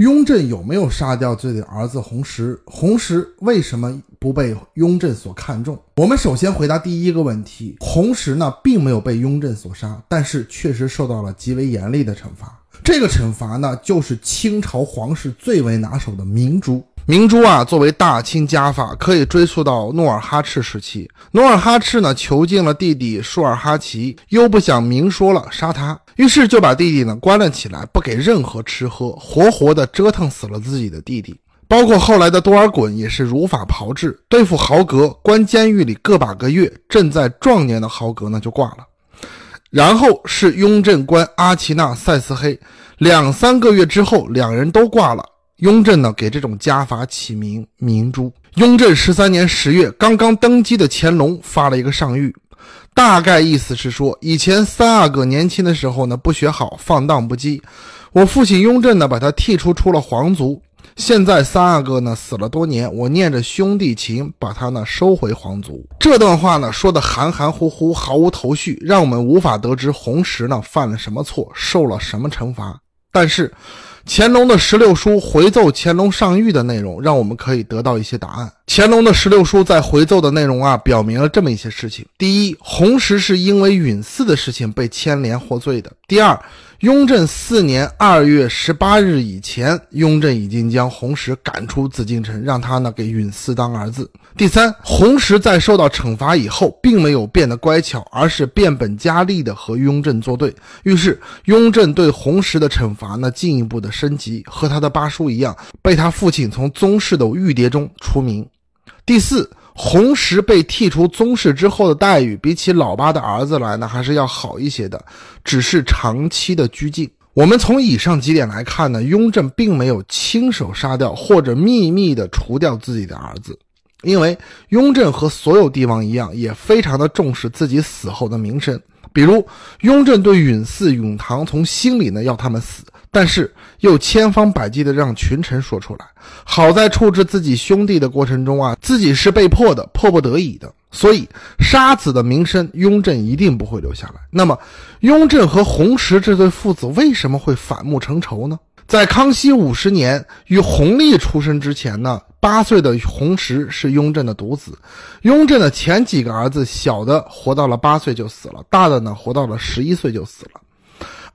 雍正有没有杀掉自己的儿子弘时？弘时为什么不被雍正所看重？我们首先回答第一个问题：弘时呢，并没有被雍正所杀，但是确实受到了极为严厉的惩罚。这个惩罚呢，就是清朝皇室最为拿手的明珠。明珠啊，作为大清家法，可以追溯到努尔哈赤时期。努尔哈赤呢，囚禁了弟弟舒尔哈齐，又不想明说了杀他，于是就把弟弟呢关了起来，不给任何吃喝，活活的折腾死了自己的弟弟。包括后来的多尔衮也是如法炮制，对付豪格，关监狱里个把个月，正在壮年的豪格呢就挂了。然后是雍正关阿奇纳塞斯黑，两三个月之后，两人都挂了。雍正呢，给这种家法起名明珠。雍正十三年十月，刚刚登基的乾隆发了一个上谕，大概意思是说，以前三阿哥年轻的时候呢，不学好，放荡不羁，我父亲雍正呢，把他剔除出了皇族。现在三阿哥呢死了多年，我念着兄弟情，把他呢收回皇族。这段话呢说的含含糊糊，毫无头绪，让我们无法得知弘时呢犯了什么错，受了什么惩罚。但是。乾隆的十六书回奏乾隆上谕的内容，让我们可以得到一些答案。乾隆的十六书在回奏的内容啊，表明了这么一些事情：第一，弘时是因为允嗣的事情被牵连获罪的；第二。雍正四年二月十八日以前，雍正已经将弘时赶出紫禁城，让他呢给允嗣当儿子。第三，弘时在受到惩罚以后，并没有变得乖巧，而是变本加厉的和雍正作对。于是，雍正对弘时的惩罚呢进一步的升级，和他的八叔一样，被他父亲从宗室的御蝶中除名。第四。弘时被剔除宗室之后的待遇，比起老八的儿子来呢，还是要好一些的，只是长期的拘禁。我们从以上几点来看呢，雍正并没有亲手杀掉或者秘密的除掉自己的儿子，因为雍正和所有帝王一样，也非常的重视自己死后的名声。比如，雍正对允嗣、允堂从心里呢要他们死。但是又千方百计的让群臣说出来。好在处置自己兄弟的过程中啊，自己是被迫的、迫不得已的，所以杀子的名声，雍正一定不会留下来。那么，雍正和弘时这对父子为什么会反目成仇呢？在康熙五十年与弘历出生之前呢，八岁的弘时是雍正的独子。雍正的前几个儿子，小的活到了八岁就死了，大的呢活到了十一岁就死了。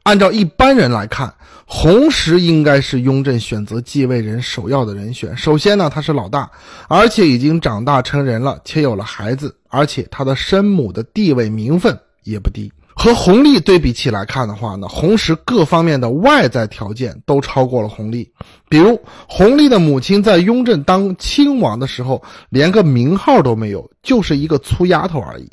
按照一般人来看，弘时应该是雍正选择继位人首要的人选。首先呢，他是老大，而且已经长大成人了，且有了孩子，而且他的生母的地位名分也不低。和弘历对比起来看的话呢，弘时各方面的外在条件都超过了弘历。比如，弘历的母亲在雍正当亲王的时候，连个名号都没有，就是一个粗丫头而已。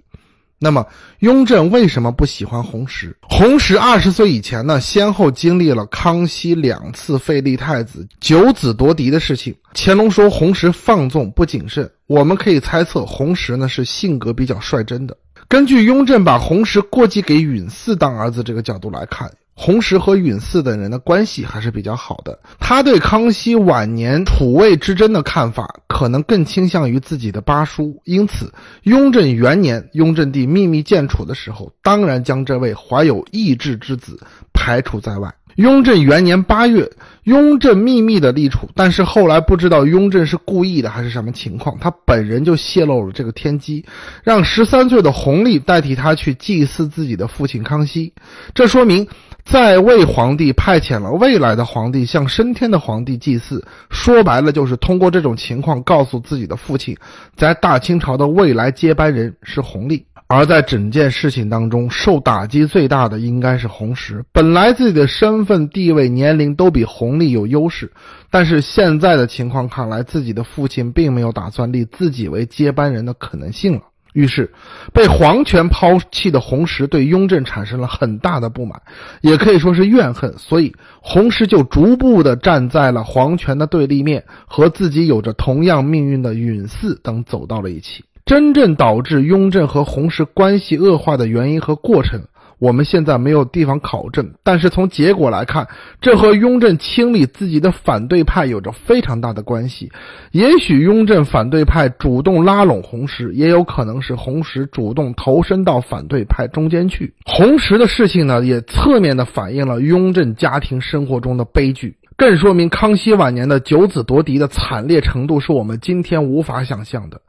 那么，雍正为什么不喜欢弘时？弘时二十岁以前呢，先后经历了康熙两次废立太子、九子夺嫡的事情。乾隆说弘时放纵不谨慎，我们可以猜测弘时呢是性格比较率真的。根据雍正把弘时过继给允嗣当儿子这个角度来看。弘时和允嗣等人的关系还是比较好的。他对康熙晚年储位之争的看法，可能更倾向于自己的八叔。因此，雍正元年，雍正帝秘密建储的时候，当然将这位怀有异志之子排除在外。雍正元年八月，雍正秘密的立储，但是后来不知道雍正是故意的还是什么情况，他本人就泄露了这个天机，让十三岁的弘历代替他去祭祀自己的父亲康熙。这说明。在位皇帝派遣了未来的皇帝向升天的皇帝祭祀，说白了就是通过这种情况告诉自己的父亲，在大清朝的未来接班人是弘历。而在整件事情当中，受打击最大的应该是弘时。本来自己的身份、地位、年龄都比弘历有优势，但是现在的情况看来，自己的父亲并没有打算立自己为接班人的可能性了。于是，被皇权抛弃的弘时对雍正产生了很大的不满，也可以说是怨恨。所以，弘时就逐步的站在了皇权的对立面，和自己有着同样命运的允嗣等走到了一起。真正导致雍正和弘时关系恶化的原因和过程。我们现在没有地方考证，但是从结果来看，这和雍正清理自己的反对派有着非常大的关系。也许雍正反对派主动拉拢弘时，也有可能是弘时主动投身到反对派中间去。弘时的事情呢，也侧面的反映了雍正家庭生活中的悲剧。更说明康熙晚年的九子夺嫡的惨烈程度是我们今天无法想象的。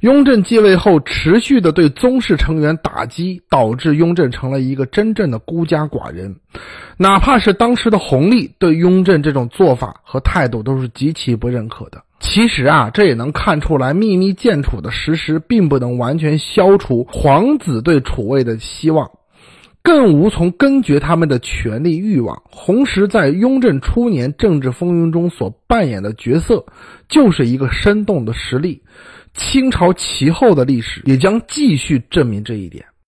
雍正继位后，持续的对宗室成员打击，导致雍正成了一个真正的孤家寡人。哪怕是当时的弘历，对雍正这种做法和态度都是极其不认可的。其实啊，这也能看出来，秘密建储的实施并不能完全消除皇子对储位的希望。更无从根绝他们的权力欲望。红石在雍正初年政治风云中所扮演的角色，就是一个生动的实例。清朝其后的历史也将继续证明这一点。